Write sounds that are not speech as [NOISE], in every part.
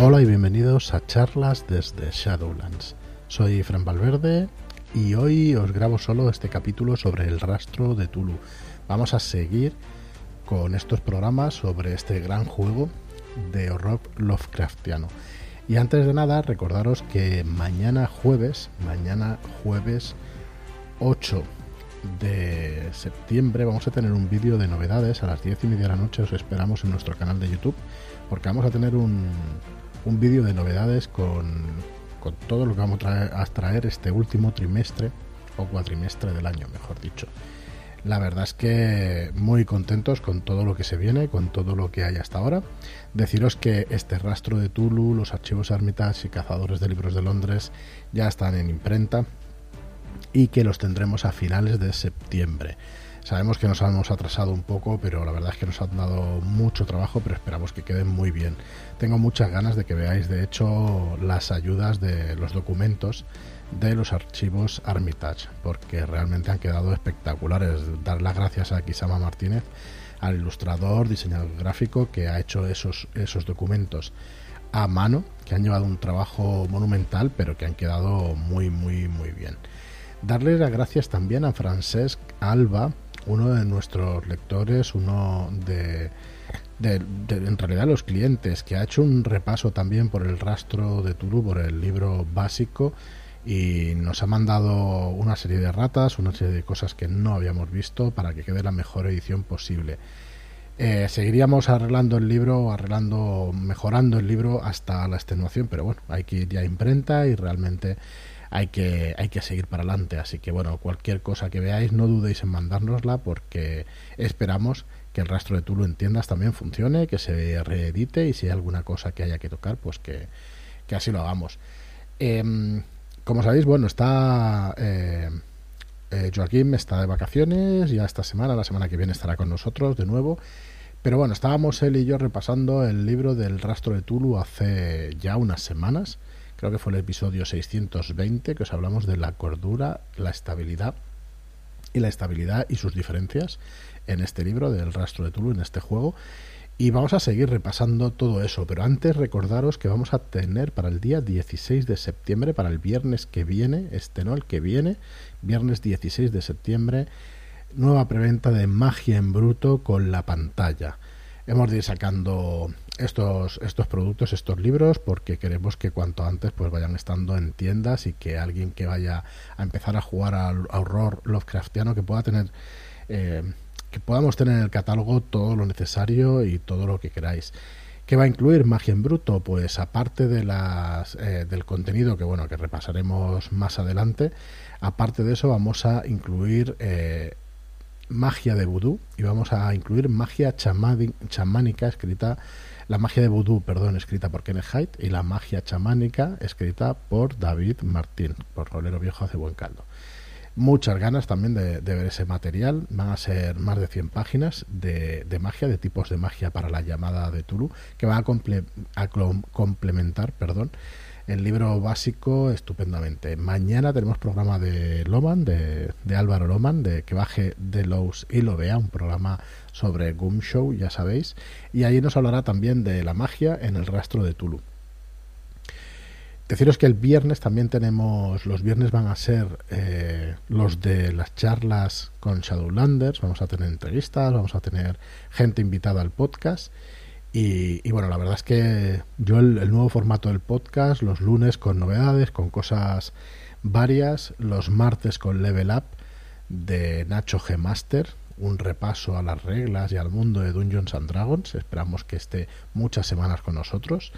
Hola y bienvenidos a charlas desde Shadowlands. Soy Fran Valverde y hoy os grabo solo este capítulo sobre el rastro de Tulu. Vamos a seguir con estos programas sobre este gran juego de horror Lovecraftiano. Y antes de nada, recordaros que mañana jueves, mañana jueves 8 de septiembre, vamos a tener un vídeo de novedades a las 10 y media de la noche. Os esperamos en nuestro canal de YouTube, porque vamos a tener un, un vídeo de novedades con, con, todo lo que vamos a traer, a traer este último trimestre o cuatrimestre del año, mejor dicho. La verdad es que muy contentos con todo lo que se viene, con todo lo que hay hasta ahora. Deciros que este rastro de Tulu, los archivos Armitage y Cazadores de Libros de Londres ya están en imprenta y que los tendremos a finales de septiembre. Sabemos que nos hemos atrasado un poco, pero la verdad es que nos han dado mucho trabajo, pero esperamos que queden muy bien. Tengo muchas ganas de que veáis, de hecho, las ayudas de los documentos de los archivos Armitage, porque realmente han quedado espectaculares. Dar las gracias a Kisama Martínez, al ilustrador, diseñador gráfico que ha hecho esos, esos documentos a mano, que han llevado un trabajo monumental, pero que han quedado muy, muy, muy bien. Darle las gracias también a Francesc Alba, uno de nuestros lectores, uno de, en realidad los clientes, que ha hecho un repaso también por el rastro de Tulu, por el libro básico, y nos ha mandado una serie de ratas, una serie de cosas que no habíamos visto para que quede la mejor edición posible. Eh, seguiríamos arreglando el libro, arreglando, mejorando el libro hasta la extenuación, pero bueno, hay que ir ya a imprenta y realmente hay que, hay que seguir para adelante. Así que bueno, cualquier cosa que veáis, no dudéis en mandárnosla porque esperamos que el rastro de Tulu en tiendas también funcione, que se reedite y si hay alguna cosa que haya que tocar, pues que, que así lo hagamos. Eh, como sabéis, bueno, está eh, eh, Joaquín está de vacaciones, ya esta semana, la semana que viene estará con nosotros de nuevo. Pero bueno, estábamos él y yo repasando el libro del rastro de Tulu hace ya unas semanas. Creo que fue el episodio 620 que os hablamos de la cordura, la estabilidad y la estabilidad y sus diferencias en este libro del rastro de Tulu, en este juego. Y vamos a seguir repasando todo eso, pero antes recordaros que vamos a tener para el día 16 de septiembre, para el viernes que viene, este no, el que viene, viernes 16 de septiembre, nueva preventa de Magia en Bruto con la pantalla. Hemos de ir sacando estos, estos productos, estos libros, porque queremos que cuanto antes pues vayan estando en tiendas y que alguien que vaya a empezar a jugar al horror Lovecraftiano que pueda tener... Eh, que podamos tener en el catálogo todo lo necesario y todo lo que queráis. ¿Qué va a incluir Magia en Bruto? Pues aparte de las, eh, del contenido que bueno que repasaremos más adelante, aparte de eso vamos a incluir eh, magia de vudú y vamos a incluir magia chamánica escrita la magia de vudú, perdón, escrita por Kenneth Haidt y la magia chamánica escrita por David Martín, por Rolero Viejo hace buen caldo muchas ganas también de, ver ese material. Van a ser más de 100 páginas de, magia, de tipos de magia para la llamada de Tulu, que van a, a complementar perdón, el libro básico estupendamente. Mañana tenemos programa de Loman, de, Álvaro Loman, de que baje de Lowe's y lo vea, un programa sobre Goom Show, ya sabéis. Y ahí nos hablará también de la magia en el rastro de Tulu. Deciros que el viernes también tenemos, los viernes van a ser eh, los de las charlas con Shadowlanders, vamos a tener entrevistas, vamos a tener gente invitada al podcast y, y bueno, la verdad es que yo el, nuevo formato del podcast, los lunes con novedades, con cosas varias, los martes con Level Up de Nacho G Master, un repaso a las reglas y al mundo de Dungeons and Dragons, esperamos que esté muchas semanas con nosotros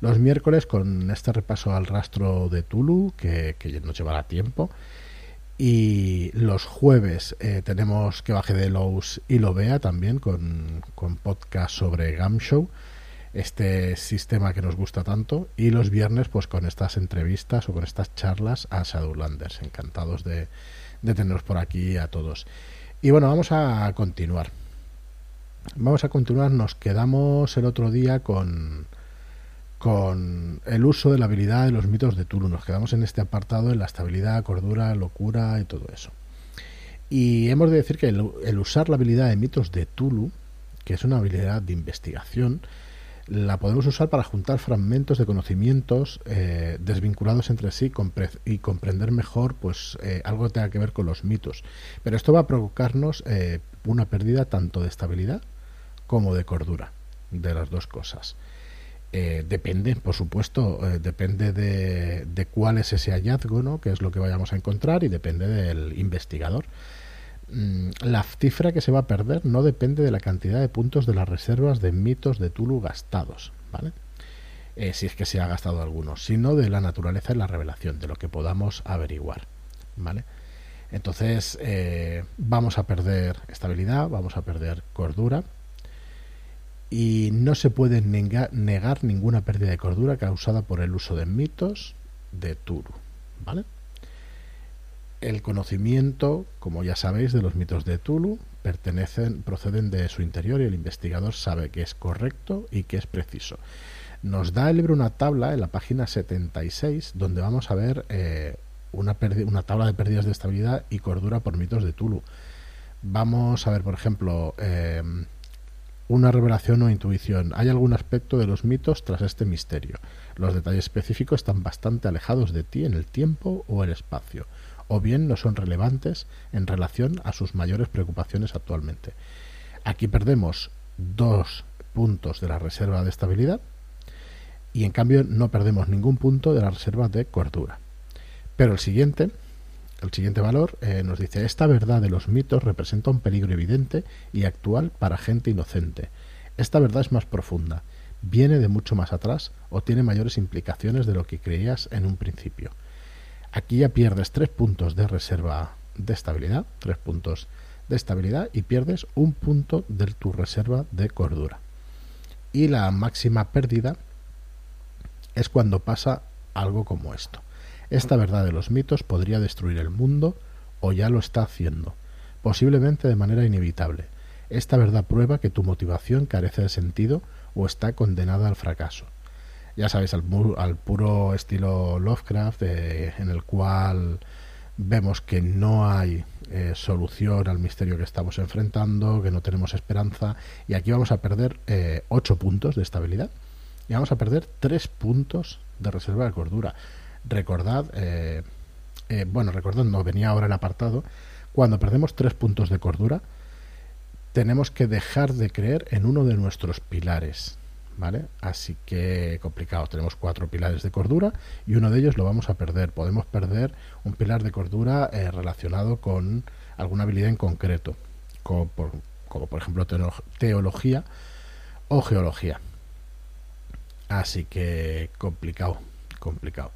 los miércoles con este repaso al rastro de Tulu, que, que nos llevará tiempo. Y los jueves eh, tenemos que baje de Lowe's y lo vea también con, con podcast sobre Gam Show, este sistema que nos gusta tanto. Y los viernes, pues con estas entrevistas o con estas charlas a Shadowlanders. Encantados de, de teneros por aquí a todos. Y bueno, vamos a continuar. Vamos a continuar. Nos quedamos el otro día con con el uso de la habilidad de los mitos de Tulu. Nos quedamos en este apartado en la estabilidad, cordura, locura y todo eso. Y hemos de decir que el, el, usar la habilidad de mitos de Tulu, que es una habilidad de investigación, la podemos usar para juntar fragmentos de conocimientos eh, desvinculados entre sí y comprender mejor pues eh, algo que tenga que ver con los mitos. Pero esto va a provocarnos eh, una pérdida tanto de estabilidad como de cordura, de las dos cosas. Depende, por supuesto, depende de, de, cuál es ese hallazgo, ¿no? que es lo que vayamos a encontrar, y depende del investigador. Mm, la cifra que se va a perder no depende de la cantidad de puntos de las reservas de mitos de Tulu gastados, ¿vale? Eh, si es que se ha gastado alguno, sino de la naturaleza y la revelación, de lo que podamos averiguar, ¿vale? Entonces eh, vamos a perder estabilidad, vamos a perder cordura y no se puede negar, ninguna pérdida de cordura causada por el uso de mitos de Tulu, ¿vale? El conocimiento, como ya sabéis, de los mitos de Tulu pertenecen, proceden de su interior y el investigador sabe que es correcto y que es preciso. Nos da el libro una tabla en la página 76 donde vamos a ver eh, una, una, tabla de pérdidas de estabilidad y cordura por mitos de Tulu. Vamos a ver, por ejemplo, eh, una revelación o intuición. Hay algún aspecto de los mitos tras este misterio. Los detalles específicos están bastante alejados de ti en el tiempo o el espacio o bien no son relevantes en relación a sus mayores preocupaciones actualmente. Aquí perdemos dos puntos de la reserva de estabilidad y en cambio no perdemos ningún punto de la reserva de cordura. Pero el siguiente, el siguiente valor eh, nos dice esta verdad de los mitos representa un peligro evidente y actual para gente inocente. Esta verdad es más profunda, viene de mucho más atrás o tiene mayores implicaciones de lo que creías en un principio. Aquí ya pierdes tres puntos de reserva de estabilidad, tres puntos de estabilidad y pierdes un punto de tu reserva de cordura. Y la máxima pérdida es cuando pasa algo como esto. Esta verdad de los mitos podría destruir el mundo o ya lo está haciendo, posiblemente de manera inevitable. Esta verdad prueba que tu motivación carece de sentido o está condenada al fracaso ya sabéis, al, puro estilo Lovecraft, en el cual vemos que no hay eh, solución al misterio que estamos enfrentando, que no tenemos esperanza, y aquí vamos a perder eh, 8 puntos de estabilidad y vamos a perder 3 puntos de reserva de cordura. Recordad, eh, bueno, recordad, no venía ahora el apartado, cuando perdemos 3 puntos de cordura, tenemos que dejar de creer en uno de nuestros pilares ¿vale? Así que complicado. Tenemos cuatro pilares de cordura y uno de ellos lo vamos a perder. Podemos perder un pilar de cordura eh, relacionado con alguna habilidad en concreto, como por, como por ejemplo teología o geología. Así que complicado, complicado.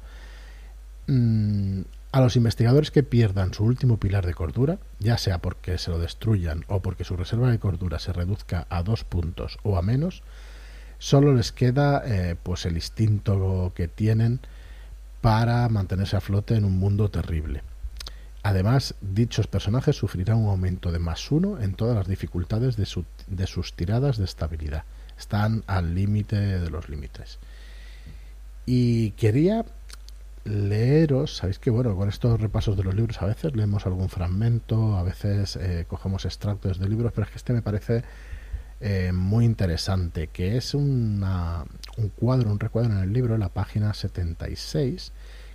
Mm, a los investigadores que pierdan su último pilar de cordura, ya sea porque se lo destruyan o porque su reserva de cordura se reduzca a dos puntos o a menos, solo les queda eh, pues el instinto que tienen para mantenerse a flote en un mundo terrible. Además, dichos personajes sufrirán un aumento de más uno en todas las dificultades de, de sus tiradas de estabilidad. Están al límite de los límites. Y quería leeros, sabéis que bueno, con estos repasos de los libros a veces leemos algún fragmento, a veces eh, cogemos extractos de libros, pero es que este me parece eh, muy interesante, que es un cuadro, un recuadro en el libro, la página 76,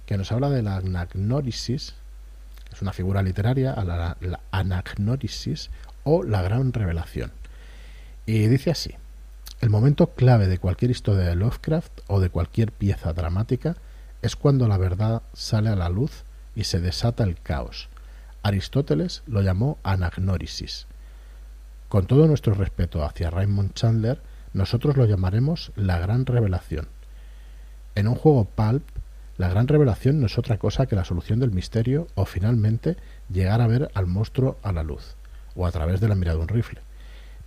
que nos habla de la anagnórisis, es una figura literaria, la, la anagnórisis o la gran revelación. Y dice así, el momento clave de cualquier historia de Lovecraft o de cualquier pieza dramática es cuando la verdad sale a la luz y se desata el caos. Aristóteles lo llamó anagnórisis. Con todo nuestro respeto hacia Raymond Chandler, nosotros lo llamaremos la gran revelación. En un juego pulp, la gran revelación no es otra cosa que la solución del misterio o finalmente llegar a ver al monstruo a la luz, o a través de la mirada de un rifle.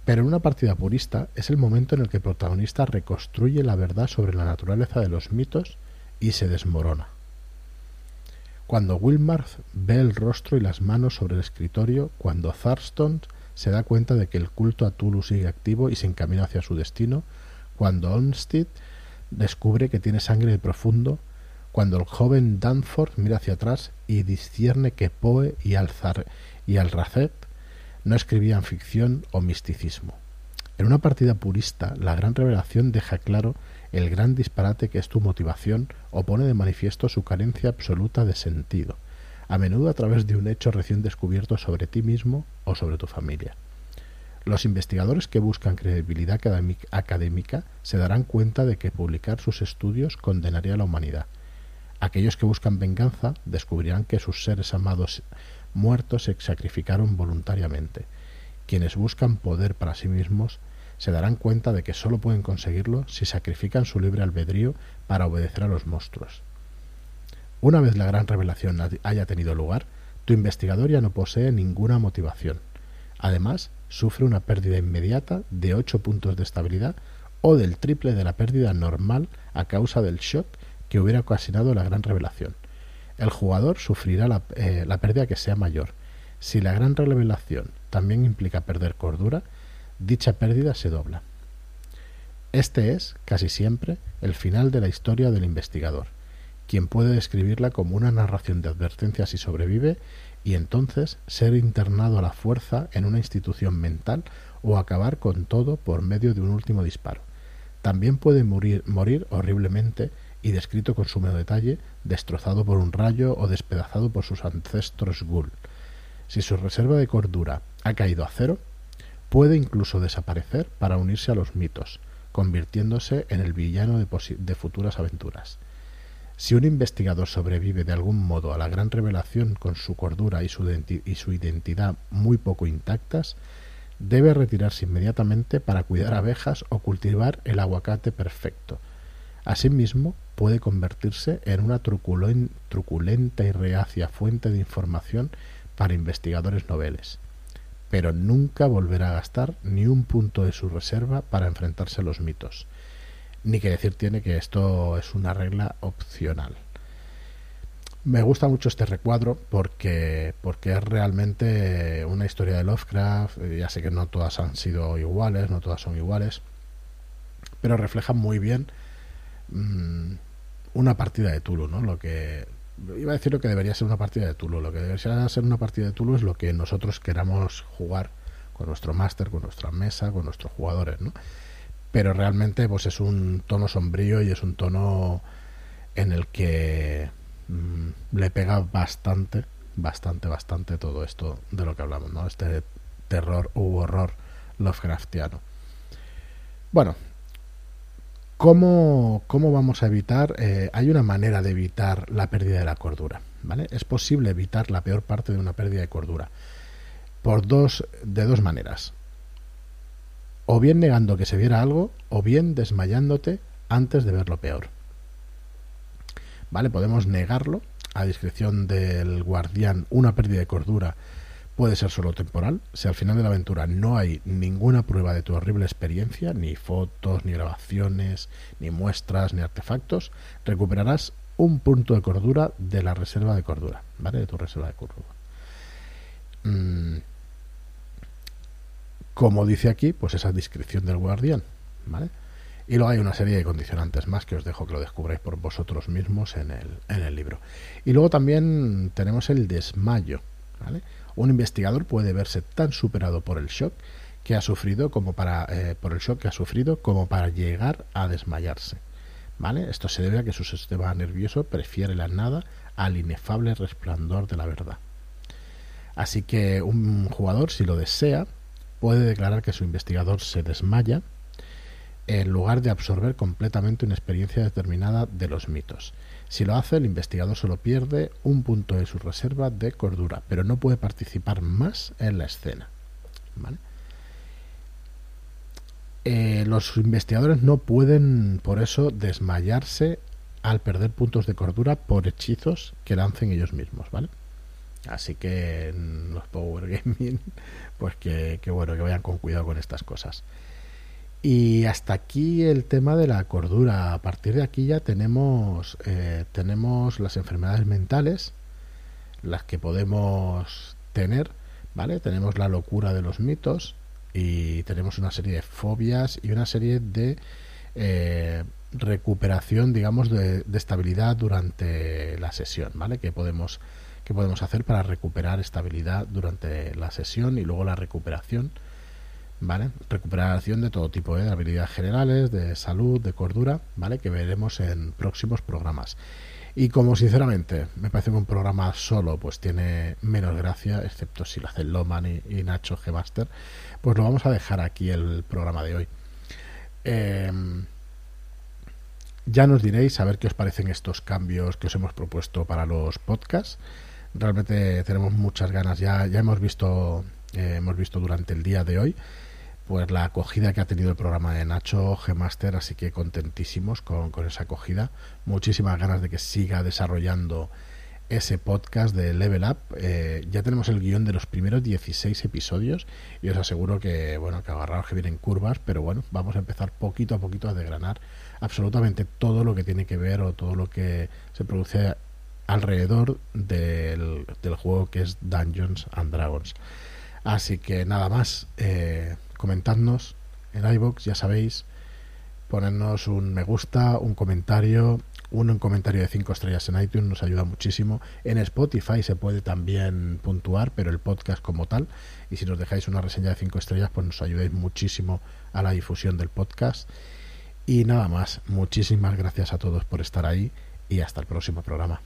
Pero en una partida purista es el momento en el que el protagonista reconstruye la verdad sobre la naturaleza de los mitos y se desmorona. Cuando Wilmarth ve el rostro y las manos sobre el escritorio, cuando Thurston se da cuenta de que el culto a Tulu sigue activo y se encamina hacia su destino, cuando Olmsted descubre que tiene sangre profundo, cuando el joven Danforth mira hacia atrás y discierne que Poe y Alzar y Alracet no escribían ficción o misticismo. En una partida purista, la gran revelación deja claro el gran disparate que es tu motivación o pone de manifiesto su carencia absoluta de sentido, a menudo a través de un hecho recién descubierto sobre ti mismo o sobre tu familia. Los investigadores que buscan credibilidad académica se darán cuenta de que publicar sus estudios condenaría a la humanidad. Aquellos que buscan venganza descubrirán que sus seres amados muertos se sacrificaron voluntariamente. Quienes buscan poder para sí mismos se darán cuenta de que sólo pueden conseguirlo si sacrifican su libre albedrío para obedecer a los monstruos. Una vez la gran revelación haya tenido lugar, tu investigador ya no posee ninguna motivación. Además, sufre una pérdida inmediata de 8 puntos de estabilidad o del triple de la pérdida normal a causa del shock que hubiera ocasionado la gran revelación. El jugador sufrirá la, eh, la pérdida que sea mayor. Si la gran revelación también implica perder cordura, dicha pérdida se dobla. Este es, casi siempre, el final de la historia del investigador quien puede describirla como una narración de advertencias si sobrevive y entonces ser internado a la fuerza en una institución mental o acabar con todo por medio de un último disparo. También puede morir, morir horriblemente y descrito con sumo detalle, destrozado por un rayo o despedazado por sus ancestros Ghoul. Si su reserva de cordura ha caído a cero, puede incluso desaparecer para unirse a los mitos, convirtiéndose en el villano de futuras aventuras. Si un investigador sobrevive de algún modo a la gran revelación con su cordura y su, y su identidad muy poco intactas, debe retirarse inmediatamente para cuidar abejas o cultivar el aguacate perfecto. Asimismo, puede convertirse en una truculenta y reacia fuente de información para investigadores noveles, pero nunca volverá a gastar ni un punto de su reserva para enfrentarse a los mitos ni que decir tiene que esto es una regla opcional. Me gusta mucho este recuadro porque, porque es realmente una historia de Lovecraft. Ya sé que no todas han sido iguales, no todas son iguales, pero refleja muy bien mm, una partida de Tulu, ¿no? Lo que iba a decir lo que debería ser una partida de Tulu. Lo que debería ser una partida de Tulu es lo que nosotros queramos jugar con nuestro máster, con nuestra mesa, con nuestros jugadores, ¿no? pero realmente pues es un tono sombrío y es un tono en el que mm, le pega bastante, bastante, bastante todo esto de lo que hablamos, ¿no? Este terror u horror Lovecraftiano. Bueno, ¿cómo, cómo vamos a evitar? Eh, hay una manera de evitar la pérdida de la cordura, ¿vale? Es posible evitar la peor parte de una pérdida de cordura por dos, de dos maneras o bien negando que se viera algo, o bien desmayándote antes de ver lo peor. ¿Vale? Podemos negarlo a discreción del guardián una pérdida de cordura puede ser solo temporal. Si al final de la aventura no hay ninguna prueba de tu horrible experiencia, ni fotos, ni grabaciones, ni muestras, ni artefactos, recuperarás un punto de cordura de la reserva de cordura, ¿vale? De tu reserva de cordura. Mm, como dice aquí, pues esa descripción del guardián, ¿vale? Y luego hay una serie de condicionantes más que os dejo que lo descubráis por vosotros mismos en el, en el libro. Y luego también tenemos el desmayo, ¿vale? Un investigador puede verse tan superado por el shock que ha sufrido como para eh, por el shock que ha sufrido como para llegar a desmayarse. ¿Vale? Esto se debe a que su sistema nervioso prefiere la nada al inefable resplandor de la verdad. Así que un jugador, si lo desea, puede declarar que su investigador se desmaya en lugar de absorber completamente una experiencia determinada de los mitos. Si lo hace, el investigador solo pierde un punto de su reserva de cordura, pero no puede participar más en la escena. Eh, los investigadores no pueden, por eso, desmayarse al perder puntos de cordura por hechizos que lancen ellos mismos, ¿vale? Así que los Power Gaming, [LAUGHS] pues que, bueno, que vayan con cuidado con estas cosas. Y hasta aquí el tema de la cordura. A partir de aquí ya tenemos, eh, tenemos las enfermedades mentales, las que podemos tener, ¿vale? Tenemos la locura de los mitos y tenemos una serie de fobias y una serie de eh, recuperación, digamos, de, de estabilidad durante la sesión, ¿vale? Que podemos que podemos hacer para recuperar estabilidad durante la sesión y luego la recuperación ¿vale? Recuperación de todo tipo, ¿eh? de habilidades generales, de salud, de cordura, ¿vale? Que veremos en próximos programas. Y como sinceramente me parece que un programa solo pues tiene menos gracia, excepto si lo hacen Loman y, Nacho G-Master, pues lo vamos a dejar aquí el programa de hoy. Em, ya nos diréis a ver qué os parecen estos cambios que os hemos propuesto para los podcasts. Realmente tenemos muchas ganas, ya, ya hemos visto, eh, hemos visto durante el día de hoy pues la acogida que ha tenido el programa de Nacho G-Master, así que contentísimos con, esa acogida. Muchísimas ganas de que siga desarrollando ese podcast de Level Up. Eh, ya tenemos el guion de los primeros 16 episodios y os aseguro que, bueno, que agarraros que vienen curvas, pero bueno, vamos a empezar poquito a poquito a desgranar absolutamente todo lo que tiene que ver o todo lo que se produce alrededor del, del juego que es Dungeons and Dragons. Así que nada más. Eh, comentadnos en iBox, ya sabéis, ponernos un me gusta, un comentario, un comentario de 5 estrellas en iTunes nos ayuda muchísimo. En Spotify se puede también puntuar, pero el podcast como tal, y si nos dejáis una reseña de 5 estrellas, pues nos ayudáis muchísimo a la difusión del podcast. Y nada más, muchísimas gracias a todos por estar ahí y hasta el próximo programa.